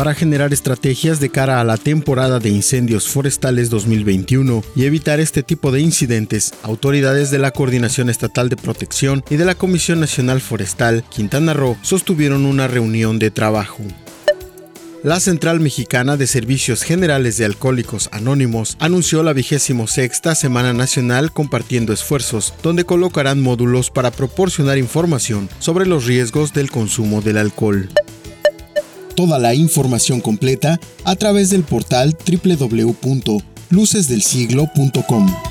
para generar estrategias de cara a la temporada de incendios forestales 2021 y evitar este tipo de incidentes, autoridades de la Coordinación Estatal de Protección y de la Comisión Nacional Forestal Quintana Roo sostuvieron una reunión de trabajo. La Central Mexicana de Servicios Generales de Alcohólicos Anónimos anunció la vigésimo sexta Semana Nacional compartiendo esfuerzos, donde colocarán módulos para proporcionar información sobre los riesgos del consumo del alcohol toda la información completa a través del portal www.lucesdelsiglo.com.